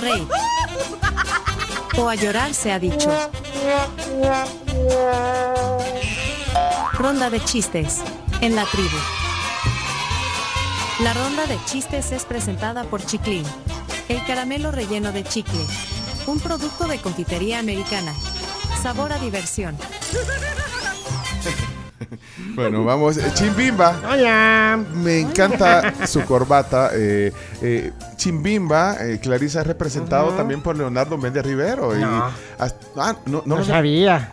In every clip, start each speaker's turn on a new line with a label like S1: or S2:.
S1: reír. O a llorar se ha dicho. Ronda de chistes. En la tribu. La ronda de chistes es presentada por Chiclin. El caramelo relleno de chicle. Un producto de confitería americana. Sabor a diversión.
S2: Bueno, vamos. Eh, Chimbimba.
S3: Hola.
S2: Me encanta su corbata. eh, eh, Chimbimba, eh, Clarisa es representado también por Leonardo Méndez Rivero. y
S3: No.
S2: hasta- ah, no, no
S3: No
S2: lo sé.
S3: sabía.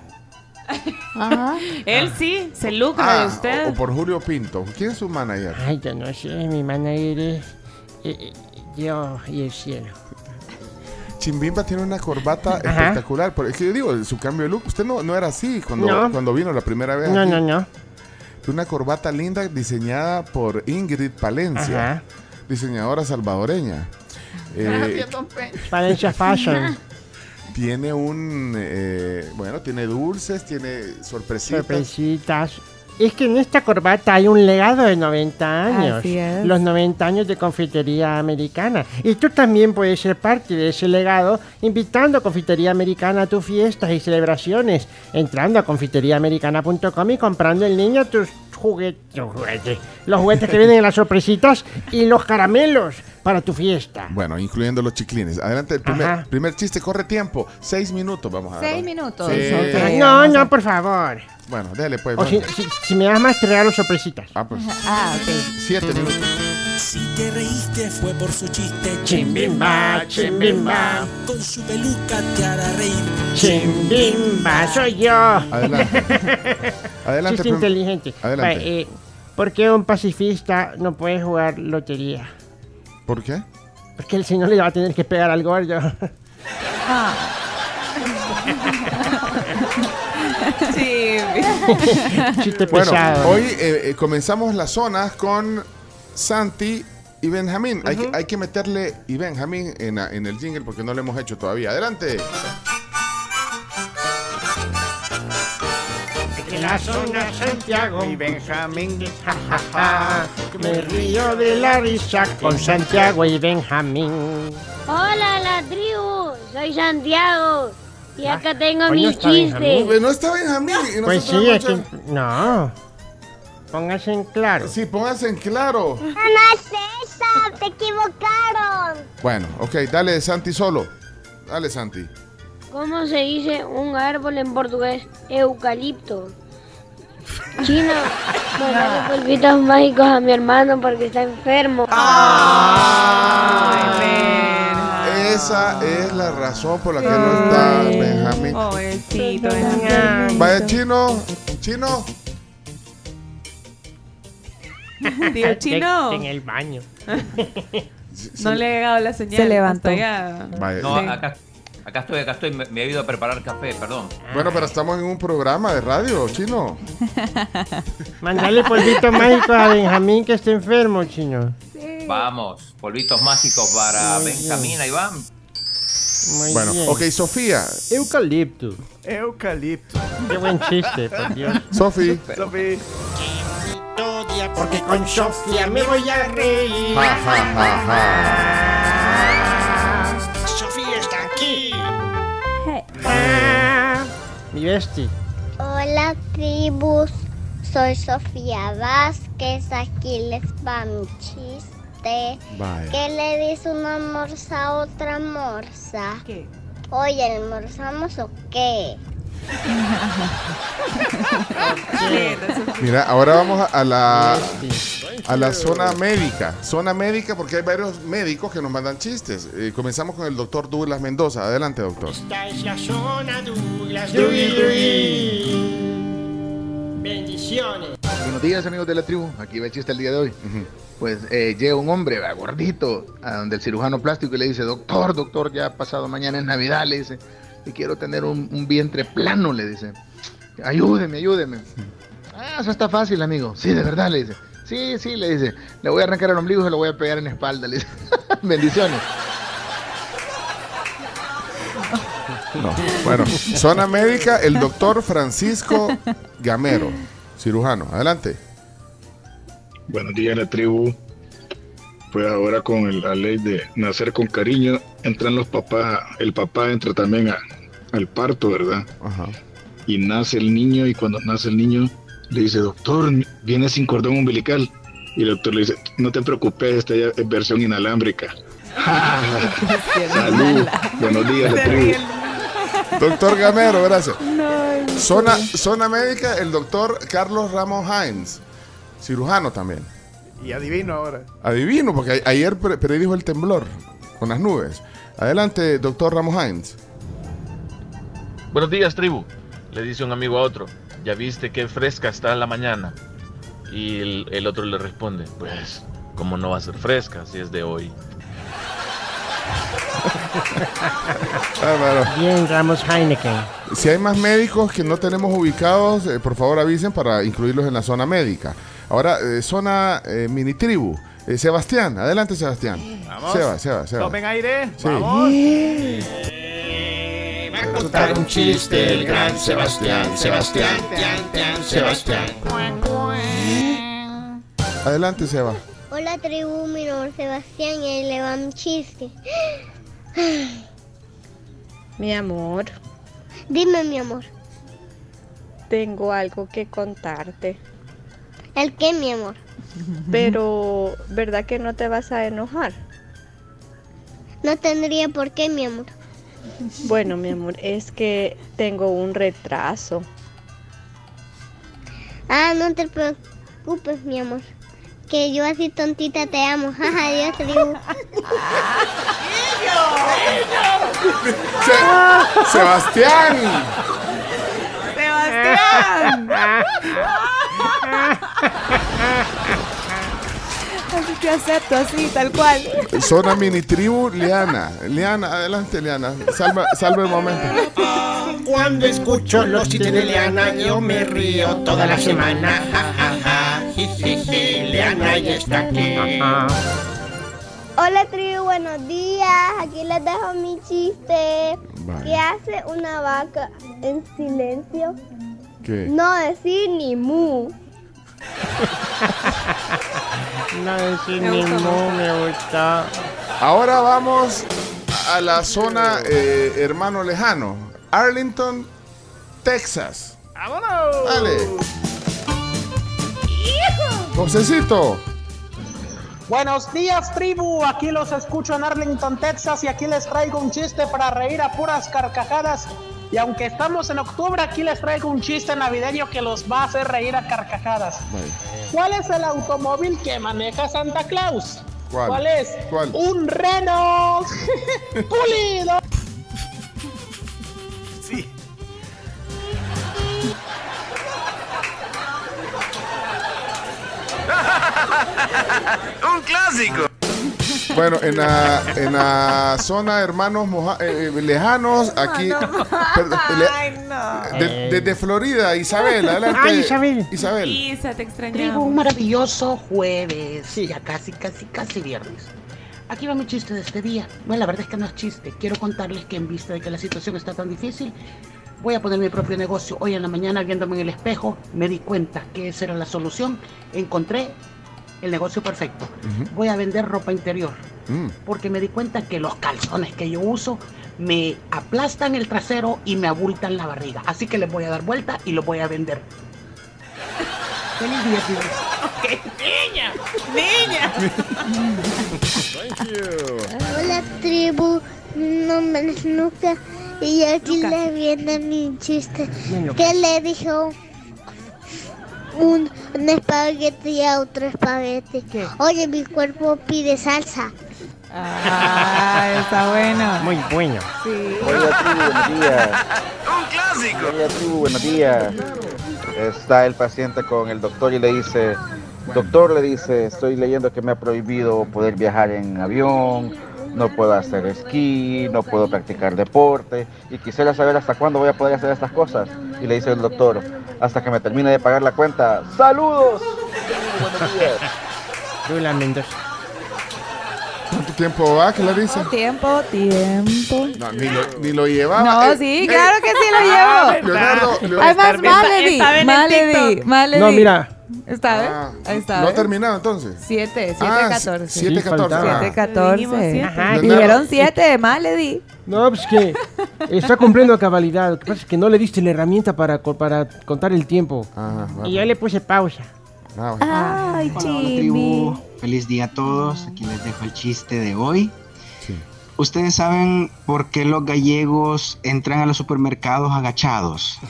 S4: Él sí, se lucra
S2: Ah,
S4: de usted.
S2: o, o por Julio Pinto. ¿Quién es su manager?
S3: Ay, yo no sé, mi manager es eh, eh, Dios y el cielo.
S2: Chimbimba tiene una corbata
S3: Ajá.
S2: espectacular. Pero es que yo digo, su cambio de look. Usted no, no era así cuando,
S3: No.
S2: cuando vino la primera vez.
S3: No,
S2: aquí.
S3: no, no.
S2: Una corbata linda diseñada por Ingrid Palencia,
S3: Ajá.
S2: Diseñadora salvadoreña. Eh,
S3: Valencia Fashion.
S2: tiene un, eh, bueno, tiene dulces, tiene sorpresitas.
S3: Sorpresitas. Es que en esta corbata hay un legado de 90 años.
S4: Así es.
S3: Los 90 años de confitería americana. Y tú también puedes ser parte de ese legado invitando a Confitería Americana a tus fiestas y celebraciones. Entrando a confiteriaamericana.com y comprando el niño tus juguetes, Los juguetes que vienen en las sorpresitas y los caramelos para tu fiesta.
S2: Bueno, incluyendo los chiclines. Adelante, el primer, primer chiste, corre tiempo. Seis minutos, vamos a ver.
S5: Seis minutos.
S2: Sí.
S3: No,
S5: a-
S3: no, por favor.
S2: Bueno, dale pues.
S3: O si,
S2: vamos.
S3: si- si me das más, te regalo sorpresitas.
S2: Ah, pues,
S5: Ah, ok.
S2: siete minutos.
S6: Si te reíste fue por su chiste.
S3: Chimbimba, chimbimba.
S6: Con su peluca te hará reír.
S3: Chimbimba, soy yo.
S2: Adelante. Adelante.
S3: Chiste inteligente.
S2: Adelante.
S3: Va, eh, ¿Por qué un pacifista no puede jugar lotería?
S2: ¿Por qué?
S3: Porque el señor le va a tener que pegar al gordo.
S4: Sí.
S3: Chiste
S2: Bueno,
S3: pesado.
S2: hoy eh, eh, comenzamos las zonas con Santi y Benjamín. hay, que, hay que meterle y Benjamín en, la- en el jingle porque no lo hemos hecho todavía. Adelante.
S3: En la zona Santiago
S7: Y Benjamín.
S3: ja, ja, ja, me río de la risa con Santiago y Benjamín.
S8: Hola, la tribu. Soy Santiago. Y acá tengo mis
S3: está Benjamín.
S8: chistes.
S2: No está Benjamín. y
S3: Pues sí, es que... No. Póngase en claro.
S2: Sí, pónganse en claro.
S8: No es esa, te equivocaron.
S2: Bueno, ok, dale Santi solo. Dale Santi.
S8: ¿Cómo se dice un árbol en portugués? Eucalipto. Chino, mandale polvitos mágicos a mi hermano porque está enfermo.
S4: Ay, Benja.
S2: Esa es la razón por la que no está Benjamín.
S4: Pobrecito, Benja.
S2: Vaya chino, chino.
S4: Tío chino.
S3: En el baño.
S4: No le ha llegado la señal.
S5: Se levantó.
S9: No, acá, acá estoy, acá estoy. Me, me he ido a preparar café, perdón.
S2: Bueno, pero estamos en un programa de radio, chino.
S3: Mandale polvitos mágicos a Benjamín que está enfermo, chino.
S9: Vamos, polvitos mágicos para
S3: Muy
S9: Benjamín, ahí va.
S3: Muy
S2: Bueno,
S3: bien.
S2: ok, Sofía.
S3: Eucalipto.
S7: Eucalipto.
S3: Qué buen chiste, por Dios.
S2: Sofi.
S7: Sofi.
S3: Porque con Sofía me voy a reír.
S2: Ja, ja, ja, ja.
S3: Sofía está aquí.
S5: Hey.
S3: Ah, mi bestie.
S8: Hola, tribus. Soy Sofía Vázquez. Aquí les va mi chiste.
S2: Vaya.
S8: ¿Qué le dice una morsa a otra morsa?
S4: ¿Qué?
S8: Oye, ¿almorzamos o qué?
S2: Mira, ahora vamos a, la a la zona médica. Zona médica porque hay varios médicos que nos mandan chistes. Eh, comenzamos con el doctor Douglas Mendoza. Adelante, doctor.
S3: Esta es la zona Douglas. Dugui, dugui. Bendiciones.
S7: Buenos días, amigos de la tribu. Aquí va el chiste el día de hoy. Pues eh, llega un hombre va, gordito a donde el cirujano plástico y le dice, doctor, doctor, ya ha pasado mañana es Navidad, le dice, y quiero tener un, un vientre plano, le dice. Ayúdeme, ayúdeme. Ah, eso está fácil, amigo. Sí, de verdad, le dice. Sí, sí, le dice. Le voy a arrancar el ombligo y se lo voy a pegar en la espalda, le dice. Bendiciones.
S2: No. Bueno, zona médica, el doctor Francisco Gamero, cirujano. Adelante.
S10: Buenos días, la tribu.
S5: Pues ahora con el- la ley de nacer con cariño, entran los papás, el papá entra también a- al parto, ¿verdad?
S2: Ajá.
S5: Y nace el niño y cuando nace el niño le dice, doctor, viene sin cordón umbilical. Y el doctor le dice, no te preocupes, esta ya es versión inalámbrica. Salud, buenos días, la tribu.
S2: Doctor Gamero, gracias. Zona, zona médica, el doctor Carlos Ramos Hines, cirujano también.
S10: Y adivino ahora.
S2: Adivino, porque ayer pre- predijo el temblor con las nubes. Adelante, doctor Ramos Hines.
S11: Buenos días, tribu. Le dice un amigo a otro. ¿Ya viste qué fresca está en la mañana? Y el, el otro le responde, pues, ¿cómo no va a ser fresca si es de hoy?
S3: Bien, Ramos Heineken.
S2: Si hay más médicos que no tenemos ubicados, eh, por favor avisen para incluirlos en la zona médica. Ahora, eh, zona eh, mini tribu. Eh, Sebastián, adelante Sebastián.
S10: Vamos.
S2: Seba, Seba, Seba.
S10: Tomen aire.
S2: Sí.
S10: Vamos.
S12: A contar un chiste el gran Sebastián, Sebastián, tian, tian, Sebastián.
S2: Adelante Seba.
S13: Hola tribu, mi nombre es Sebastián y ahí le va mi chiste.
S14: Mi amor,
S13: Dime mi amor,
S14: tengo algo que contarte.
S13: ¿el qué mi amor?
S14: Pero, ¿verdad que no te vas a enojar?
S13: No tendría por qué mi amor.
S14: Bueno, mi amor, es que tengo un retraso.
S13: Ah, no te preocupes mi amor. Que yo así tontita te amo. Jaja, adiós tribu.
S2: Se- Sebastián.
S4: ¡Sebastián! Así que acepto, así, tal cual.
S2: Zona mini tribu, Liana. Liana, adelante Liana. Salva, salva el momento.
S12: Cuando escucho los chistes de Leana, yo me río toda la semana. Ja. Leana ya está aquí.
S13: Hola tribu, buenos días. Aquí les dejo mi chiste.
S2: Vale.
S13: ¿Qué hace una vaca en silencio?
S2: ¿Qué?
S13: No decir ni mu.
S3: No decir
S13: Me
S3: ni
S13: gusta
S3: me gusta.
S2: Ahora vamos a la zona eh, hermano lejano. Arlington, Texas.
S10: ¡Vámonos!
S2: Dale. Josecito.
S15: Buenos días, tribu. Aquí los escucho en Arlington, Texas, y aquí les traigo un chiste para reír a puras carcajadas. Y aunque estamos en octubre, aquí les traigo un chiste navideño que los va a hacer reír a carcajadas. ¿Cuál es el automóvil que maneja Santa Claus?
S2: ¿Cuál?
S15: es?
S2: ¿Cuál?
S15: Un Renault pulido.
S10: Sí.
S16: Un clásico.
S2: Bueno, en la, en la zona hermanos moja- eh, eh, lejanos, aquí. perdón, le-
S4: Ay, no.
S2: de- desde Florida, Isabel, adelante.
S3: Ay, Isabel.
S2: Isabel.
S4: Isa, te extrañamos.
S17: un maravilloso jueves. Ya casi, casi, casi viernes. Aquí va mi chiste de este día. Bueno, la verdad es que no es chiste. Quiero contarles que en vista de que la situación está tan difícil, voy a poner mi propio negocio. Hoy en la mañana, viéndome en el espejo, me di cuenta que esa era la solución. Encontré el negocio perfecto. Voy a vender ropa interior.
S2: Mm.
S17: Porque me di cuenta que los calzones que yo uso me aplastan el trasero y me abultan la barriga. Así que les voy a dar vuelta y los voy a vender. Feliz día, tío.
S4: ¡Niña! ¡Niña!
S13: Hola tribu, mi nombre es Luca y aquí les viene mi chiste. ¿Qué le dijo un, un espagueti a otro espagueti? Oye, mi cuerpo pide salsa.
S4: Ah, está bueno.
S3: Muy bueno.
S4: Sí.
S18: Hola tribu, buenos días.
S16: Un clásico.
S18: Hola tribu, buenos días. Está el paciente con el doctor y le dice, doctor le dice, estoy leyendo que me ha prohibido poder viajar en avión, no puedo hacer esquí, no puedo practicar deporte y quisiera saber hasta cuándo voy a poder hacer estas cosas. Y le dice el doctor, hasta que me termine de pagar la cuenta. ¡Saludos! Buenos días.
S3: Lula Mendoza.
S2: ¿Cuánto tiempo va? ¿Qué le dice?
S4: Tiempo, tiempo.
S2: No, ni lo, ni lo llevaba.
S4: No,
S2: Eh,
S4: sí,
S2: eh,
S4: claro que sí lo
S2: ah,
S4: llevo.
S2: Leonardo, Leonardo.
S4: Además,
S2: está
S4: Maledi, Maledi.
S3: No, mira,
S4: Está, ¿eh?
S2: Ah,
S4: Ahí está.
S2: ¿No ha terminado entonces?
S4: 7, 7,
S2: Ah,
S4: 14.
S2: siete, catorce. Ah.
S4: 7, 14.
S3: Dijimos siete. Ajá,
S4: Y
S3: y-
S4: Dijeron 7, más le di.
S3: No, pues que está cumpliendo a cabalidad. Lo que pasa es que no le diste la herramienta para, co- para contar el tiempo. y yo le puse pausa.
S4: Ay,
S19: Hola, tribu. Feliz día a todos. Aquí les dejo el chiste de hoy. ¿Ustedes saben por qué los gallegos entran a los supermercados agachados?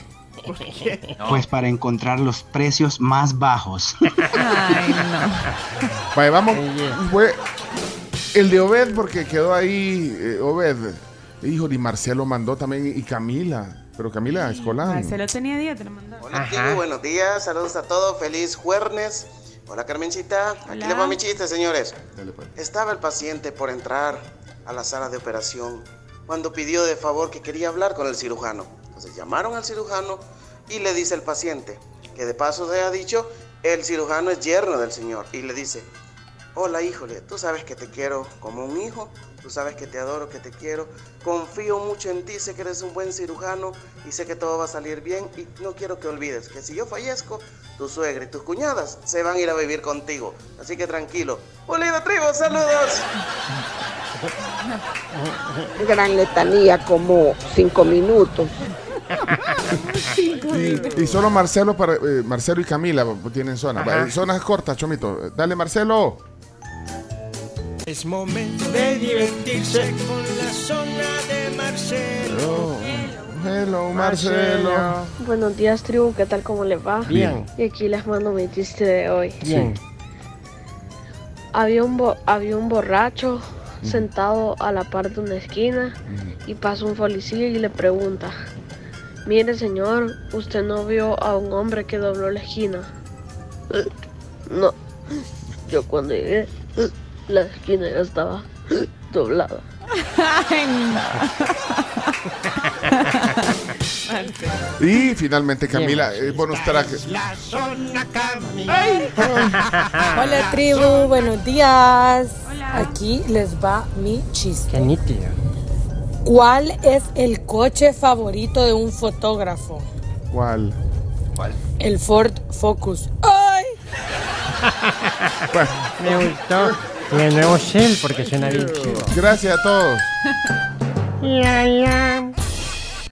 S19: Pues para encontrar los precios más bajos.
S4: Ay,
S2: Vaya, vamos. Fue el de Obed porque quedó ahí eh, Obed. Híjole, y Marcelo mandó también y Camila. Pero Camila Escolán.
S4: Marcelo tenía día, te lo mandó.
S20: Hola, tribu, buenos días, saludos a todos, feliz jueves. Hola, Carmencita. Aquí les va mi chiste, señores.
S2: Dale, pues.
S20: Estaba el paciente por entrar a la sala de operación cuando pidió de favor que quería hablar con el cirujano. Entonces llamaron al cirujano y le dice el paciente, que de paso se ha dicho, el cirujano es yerno del señor. Y le dice, hola híjole, tú sabes que te quiero como un hijo, tú sabes que te adoro, que te quiero, confío mucho en ti, sé que eres un buen cirujano y sé que todo va a salir bien y no quiero que olvides que si yo fallezco, tu suegra y tus cuñadas se van a ir a vivir contigo. Así que tranquilo. Unida tribu, saludos.
S21: Gran letanía, como cinco minutos.
S2: Y, y solo Marcelo para eh, Marcelo y Camila tienen zona.
S12: Ajá.
S2: Va, Zonas cortas, Chomito. Dale, Marcelo.
S6: Es momento de divertirse con la zona de Marcelo.
S2: Hello, Marcelo.
S8: Buenos días, tribu, ¿qué tal? ¿Cómo les va?
S2: Bien.
S8: Y aquí les mando mi chiste de hoy.
S3: Bien.
S8: Había un, bo- había un borracho sentado a la par de una esquina y pasa un policía y le pregunta, mire señor, ¿usted no vio a un hombre que dobló la esquina? "Eh, No, yo cuando llegué, la esquina ya estaba doblada.
S2: Y finalmente Camila, eh, bonus track.
S6: La zona
S22: Hola tribu, buenos días. Aquí les va mi chiste.
S3: Qué nítido.
S22: ¿Cuál es el coche favorito de un fotógrafo?
S2: ¿Cuál?
S22: El Ford Focus. ¡Ay!
S3: Me gustó. Y el nuevo Shell porque suena bien chido.
S2: Gracias a todos.
S3: Ya, ya.